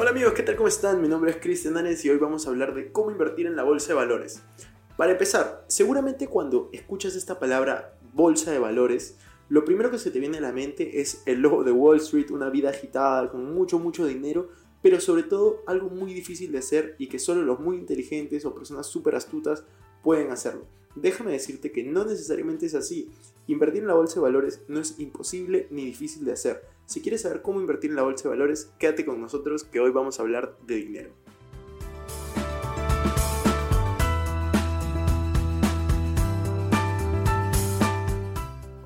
Hola amigos, ¿qué tal? ¿Cómo están? Mi nombre es Cristian Anes y hoy vamos a hablar de cómo invertir en la bolsa de valores. Para empezar, seguramente cuando escuchas esta palabra bolsa de valores, lo primero que se te viene a la mente es el logo de Wall Street, una vida agitada con mucho, mucho dinero, pero sobre todo algo muy difícil de hacer y que solo los muy inteligentes o personas súper astutas pueden hacerlo. Déjame decirte que no necesariamente es así. Invertir en la bolsa de valores no es imposible ni difícil de hacer. Si quieres saber cómo invertir en la bolsa de valores, quédate con nosotros que hoy vamos a hablar de dinero.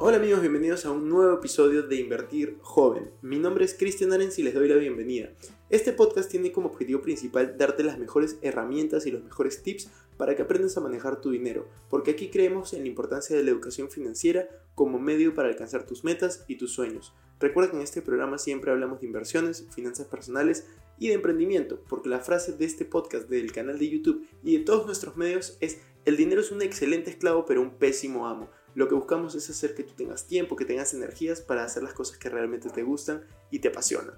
Hola amigos, bienvenidos a un nuevo episodio de Invertir Joven. Mi nombre es Cristian Arens y les doy la bienvenida. Este podcast tiene como objetivo principal darte las mejores herramientas y los mejores tips para que aprendas a manejar tu dinero, porque aquí creemos en la importancia de la educación financiera como medio para alcanzar tus metas y tus sueños. Recuerda que en este programa siempre hablamos de inversiones, finanzas personales y de emprendimiento, porque la frase de este podcast, del canal de YouTube y de todos nuestros medios es el dinero es un excelente esclavo pero un pésimo amo. Lo que buscamos es hacer que tú tengas tiempo, que tengas energías para hacer las cosas que realmente te gustan y te apasionan.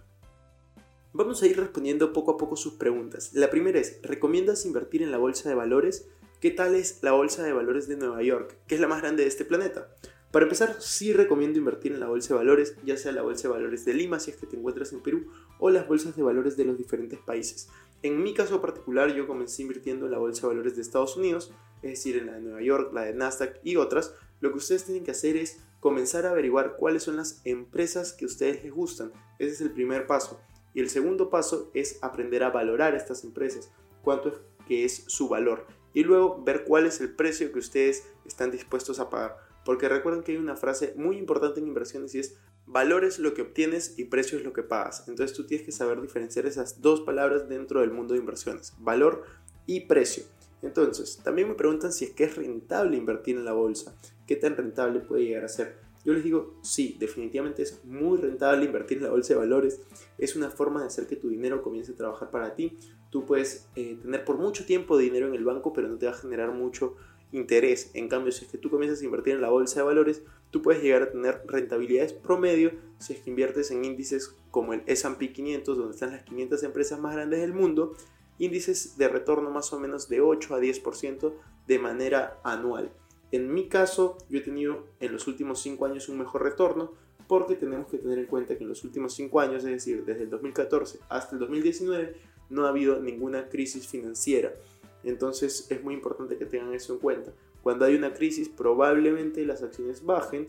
Vamos a ir respondiendo poco a poco sus preguntas. La primera es, ¿recomiendas invertir en la bolsa de valores? ¿Qué tal es la bolsa de valores de Nueva York, que es la más grande de este planeta? Para empezar, sí recomiendo invertir en la bolsa de valores, ya sea la bolsa de valores de Lima si es que te encuentras en Perú, o las bolsas de valores de los diferentes países. En mi caso particular, yo comencé invirtiendo en la bolsa de valores de Estados Unidos, es decir, en la de Nueva York, la de Nasdaq y otras, lo que ustedes tienen que hacer es comenzar a averiguar cuáles son las empresas que a ustedes les gustan. Ese es el primer paso. Y el segundo paso es aprender a valorar estas empresas, cuánto es que es su valor. Y luego ver cuál es el precio que ustedes están dispuestos a pagar. Porque recuerden que hay una frase muy importante en inversiones y es valor es lo que obtienes y precio es lo que pagas. Entonces tú tienes que saber diferenciar esas dos palabras dentro del mundo de inversiones. Valor y precio. Entonces, también me preguntan si es que es rentable invertir en la bolsa. ¿Qué tan rentable puede llegar a ser? Yo les digo, sí, definitivamente es muy rentable invertir en la bolsa de valores. Es una forma de hacer que tu dinero comience a trabajar para ti. Tú puedes eh, tener por mucho tiempo dinero en el banco, pero no te va a generar mucho interés. En cambio, si es que tú comienzas a invertir en la bolsa de valores, tú puedes llegar a tener rentabilidades promedio si es que inviertes en índices como el S&P 500, donde están las 500 empresas más grandes del mundo, índices de retorno más o menos de 8 a 10% de manera anual. En mi caso, yo he tenido en los últimos 5 años un mejor retorno porque tenemos que tener en cuenta que en los últimos 5 años, es decir, desde el 2014 hasta el 2019, no ha habido ninguna crisis financiera. Entonces es muy importante que tengan eso en cuenta. Cuando hay una crisis, probablemente las acciones bajen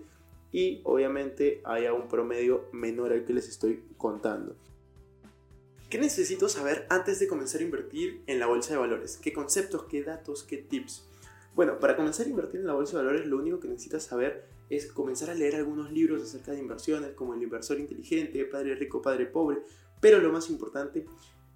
y obviamente haya un promedio menor al que les estoy contando. ¿Qué necesito saber antes de comenzar a invertir en la bolsa de valores? ¿Qué conceptos, qué datos, qué tips? Bueno, para comenzar a invertir en la bolsa de valores lo único que necesitas saber es comenzar a leer algunos libros acerca de inversiones como El inversor inteligente, Padre rico, Padre pobre, pero lo más importante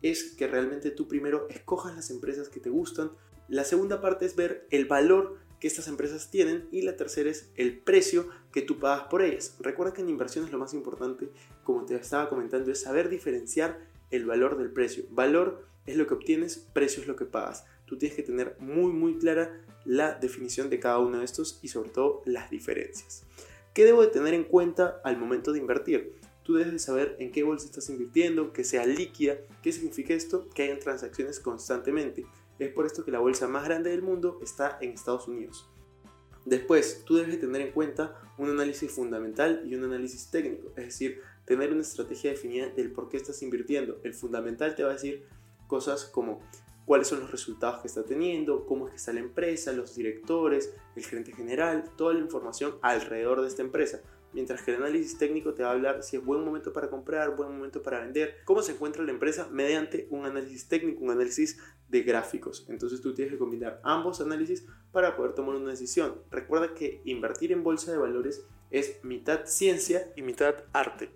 es que realmente tú primero escojas las empresas que te gustan, la segunda parte es ver el valor que estas empresas tienen y la tercera es el precio que tú pagas por ellas. Recuerda que en inversiones lo más importante, como te estaba comentando, es saber diferenciar el valor del precio. Valor es lo que obtienes, precio es lo que pagas. Tú tienes que tener muy muy clara la definición de cada uno de estos y sobre todo las diferencias. ¿Qué debo de tener en cuenta al momento de invertir? Tú debes de saber en qué bolsa estás invirtiendo, que sea líquida. ¿Qué significa esto? Que hayan transacciones constantemente. Es por esto que la bolsa más grande del mundo está en Estados Unidos. Después, tú debes de tener en cuenta un análisis fundamental y un análisis técnico, es decir, tener una estrategia definida del por qué estás invirtiendo. El fundamental te va a decir cosas como cuáles son los resultados que está teniendo, cómo es que está la empresa, los directores, el gerente general, toda la información alrededor de esta empresa. mientras que el análisis técnico te va a hablar si es buen momento para comprar, buen momento para vender, cómo se encuentra la empresa mediante un análisis técnico, un análisis de gráficos. Entonces tú tienes que combinar ambos análisis para poder tomar una decisión. Recuerda que invertir en bolsa de valores es mitad ciencia y mitad arte.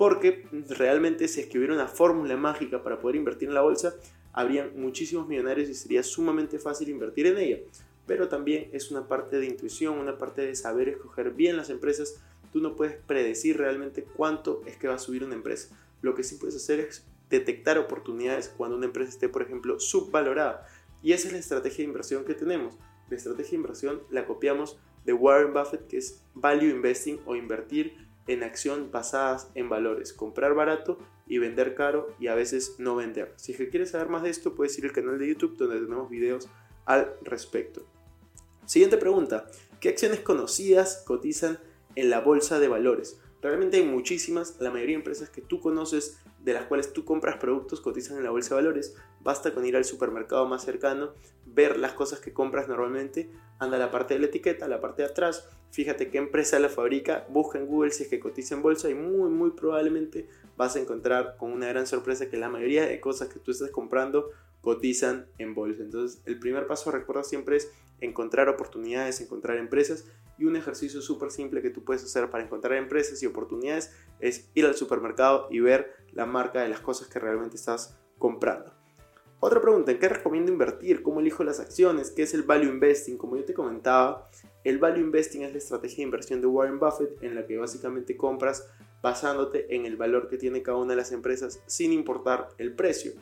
Porque realmente si es que hubiera una fórmula mágica para poder invertir en la bolsa, habrían muchísimos millonarios y sería sumamente fácil invertir en ella. Pero también es una parte de intuición, una parte de saber escoger bien las empresas. Tú no puedes predecir realmente cuánto es que va a subir una empresa. Lo que sí puedes hacer es detectar oportunidades cuando una empresa esté, por ejemplo, subvalorada. Y esa es la estrategia de inversión que tenemos. La estrategia de inversión la copiamos de Warren Buffett, que es Value Investing o invertir en acción basadas en valores. Comprar barato y vender caro y a veces no vender. Si quieres saber más de esto, puedes ir al canal de YouTube donde tenemos videos al respecto. Siguiente pregunta. ¿Qué acciones conocidas cotizan en la bolsa de valores? Realmente hay muchísimas, la mayoría de empresas que tú conoces, de las cuales tú compras productos, cotizan en la bolsa de valores. Basta con ir al supermercado más cercano, ver las cosas que compras normalmente, anda a la parte de la etiqueta, a la parte de atrás, fíjate qué empresa la fabrica, busca en Google si es que cotiza en bolsa y muy muy probablemente vas a encontrar con una gran sorpresa que la mayoría de cosas que tú estás comprando cotizan en bolsa. Entonces el primer paso recuerda siempre es encontrar oportunidades, encontrar empresas y un ejercicio súper simple que tú puedes hacer para encontrar empresas y oportunidades es ir al supermercado y ver la marca de las cosas que realmente estás comprando. Otra pregunta, ¿en qué recomiendo invertir? ¿Cómo elijo las acciones? ¿Qué es el value investing? Como yo te comentaba, el value investing es la estrategia de inversión de Warren Buffett en la que básicamente compras basándote en el valor que tiene cada una de las empresas sin importar el precio.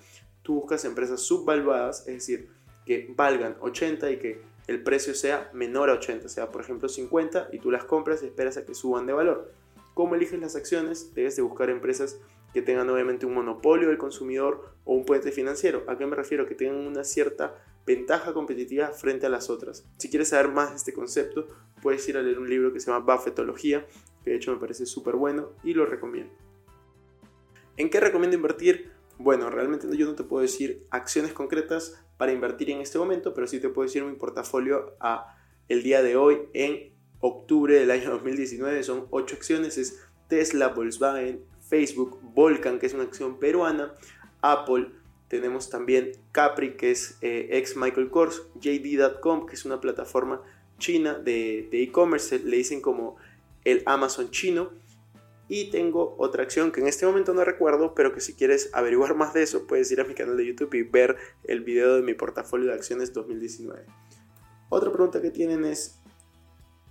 Tú buscas empresas subvaluadas, es decir, que valgan 80 y que el precio sea menor a 80, sea por ejemplo 50 y tú las compras y esperas a que suban de valor. ¿Cómo eliges las acciones? Debes de buscar empresas que tengan obviamente un monopolio del consumidor o un puente financiero. ¿A qué me refiero? Que tengan una cierta ventaja competitiva frente a las otras. Si quieres saber más de este concepto, puedes ir a leer un libro que se llama Buffetología, que de hecho me parece súper bueno y lo recomiendo. ¿En qué recomiendo invertir? Bueno, realmente yo no te puedo decir acciones concretas para invertir en este momento, pero sí te puedo decir mi portafolio a el día de hoy en octubre del año 2019 son 8 acciones, es Tesla, Volkswagen, Facebook, Volcan, que es una acción peruana, Apple, tenemos también Capri, que es eh, ex Michael Kors, JD.com, que es una plataforma china de e-commerce, le dicen como el Amazon chino, y tengo otra acción que en este momento no recuerdo, pero que si quieres averiguar más de eso, puedes ir a mi canal de YouTube y ver el video de mi portafolio de acciones 2019. Otra pregunta que tienen es,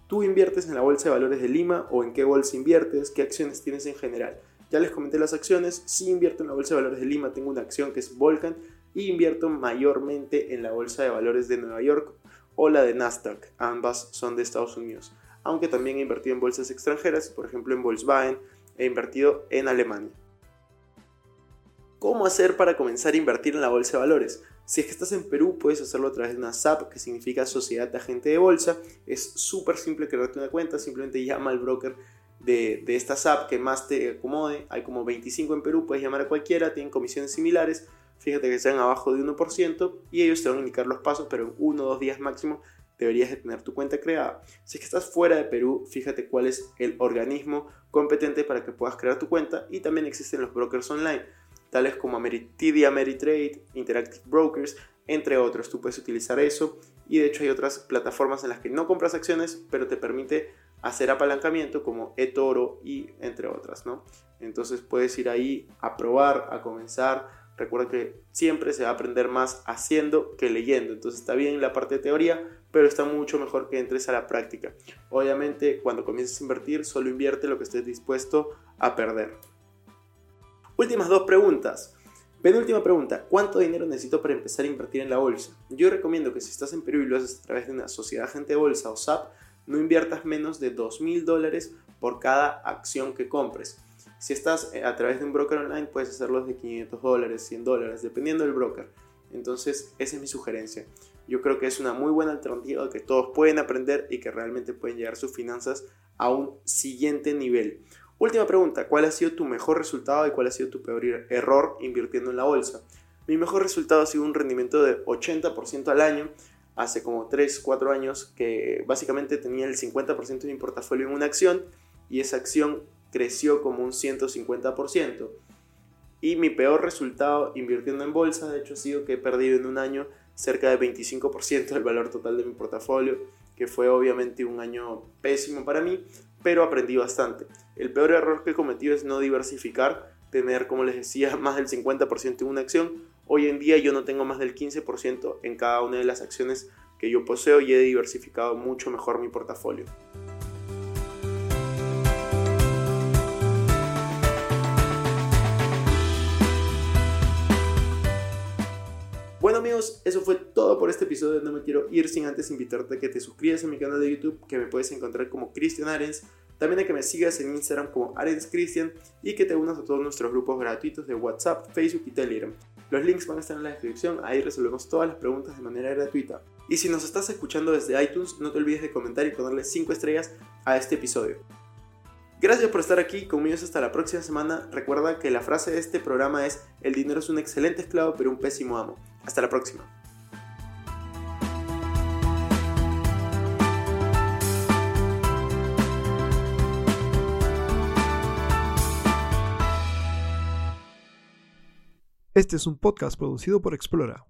¿tú inviertes en la Bolsa de Valores de Lima o en qué bolsa inviertes? ¿Qué acciones tienes en general? Ya les comenté las acciones, si invierto en la Bolsa de Valores de Lima, tengo una acción que es Volcan y invierto mayormente en la Bolsa de Valores de Nueva York o la de Nasdaq, ambas son de Estados Unidos aunque también he invertido en bolsas extranjeras, por ejemplo en Volkswagen, he invertido en Alemania. ¿Cómo hacer para comenzar a invertir en la bolsa de valores? Si es que estás en Perú, puedes hacerlo a través de una SAP, que significa Sociedad de Agente de Bolsa. Es súper simple crearte una cuenta, simplemente llama al broker de, de, esta SAP que más te acomode. Hay como 25 en Perú, puedes llamar a cualquiera, tienen comisiones similares. Fíjate que sean abajo de 1% y ellos te van a indicar los pasos, pero en uno o dos días máximo deberías de tener tu cuenta creada. Si es que estás fuera de Perú, fíjate cuál es el organismo competente para que puedas crear tu cuenta y también existen los brokers online, tales como Ameritidia, Ameritrade, Interactive Brokers, entre otros. Tú puedes utilizar eso y de hecho hay otras plataformas en las que no compras acciones, pero te permite hacer apalancamiento como eToro y entre otras, ¿no? Entonces puedes ir ahí a probar, a comenzar. Recuerda que siempre se va a aprender más haciendo que leyendo. Entonces está bien la parte de teoría, pero está mucho mejor que entres a la práctica. Obviamente, cuando comiences a invertir, solo invierte lo que estés dispuesto a perder. Últimas dos preguntas. Penúltima pregunta, ¿cuánto dinero necesito para empezar a invertir en la bolsa? Yo recomiendo que si estás en Perú y lo haces a través de una sociedad agente de bolsa o SAP, no inviertas menos de 2.000 dólares por cada acción que compres. Si estás eh, a través de un broker online, puedes hacerlo de 500 dólares, 100 dólares, dependiendo del broker. Entonces, esa es mi sugerencia. Yo creo que es una muy buena alternativa que todos pueden aprender y que realmente pueden llevar sus finanzas a un siguiente nivel. Última pregunta, ¿cuál ha sido tu mejor resultado y cuál ha sido tu peor error invirtiendo en la bolsa? Mi mejor resultado ha sido un rendimiento de 80% al año, hace como 3, 4 años que básicamente tenía el 50% de mi portafolio en una acción y esa acción creció como un 150%. Y mi peor resultado invirtiendo en bolsa, de hecho, ha sido que he perdido en un año cerca del 25% del valor total de mi portafolio, que fue obviamente un año pésimo para mí, pero aprendí bastante. El peor error que he cometido es no diversificar, tener, como les decía, más del 50% en una acción. Hoy en día yo no tengo más del 15% en cada una de las acciones que yo poseo y he diversificado mucho mejor mi portafolio. Eso fue todo por este episodio. No me quiero ir sin antes invitarte a que te suscribas a mi canal de YouTube, que me puedes encontrar como Cristian Arens. También a que me sigas en Instagram como Arens Cristian y que te unas a todos nuestros grupos gratuitos de WhatsApp, Facebook y Telegram. Los links van a estar en la descripción, ahí resolvemos todas las preguntas de manera gratuita. Y si nos estás escuchando desde iTunes, no te olvides de comentar y ponerle 5 estrellas a este episodio. Gracias por estar aquí, conmigo hasta la próxima semana. Recuerda que la frase de este programa es, el dinero es un excelente esclavo pero un pésimo amo. Hasta la próxima. Este es un podcast producido por Explora.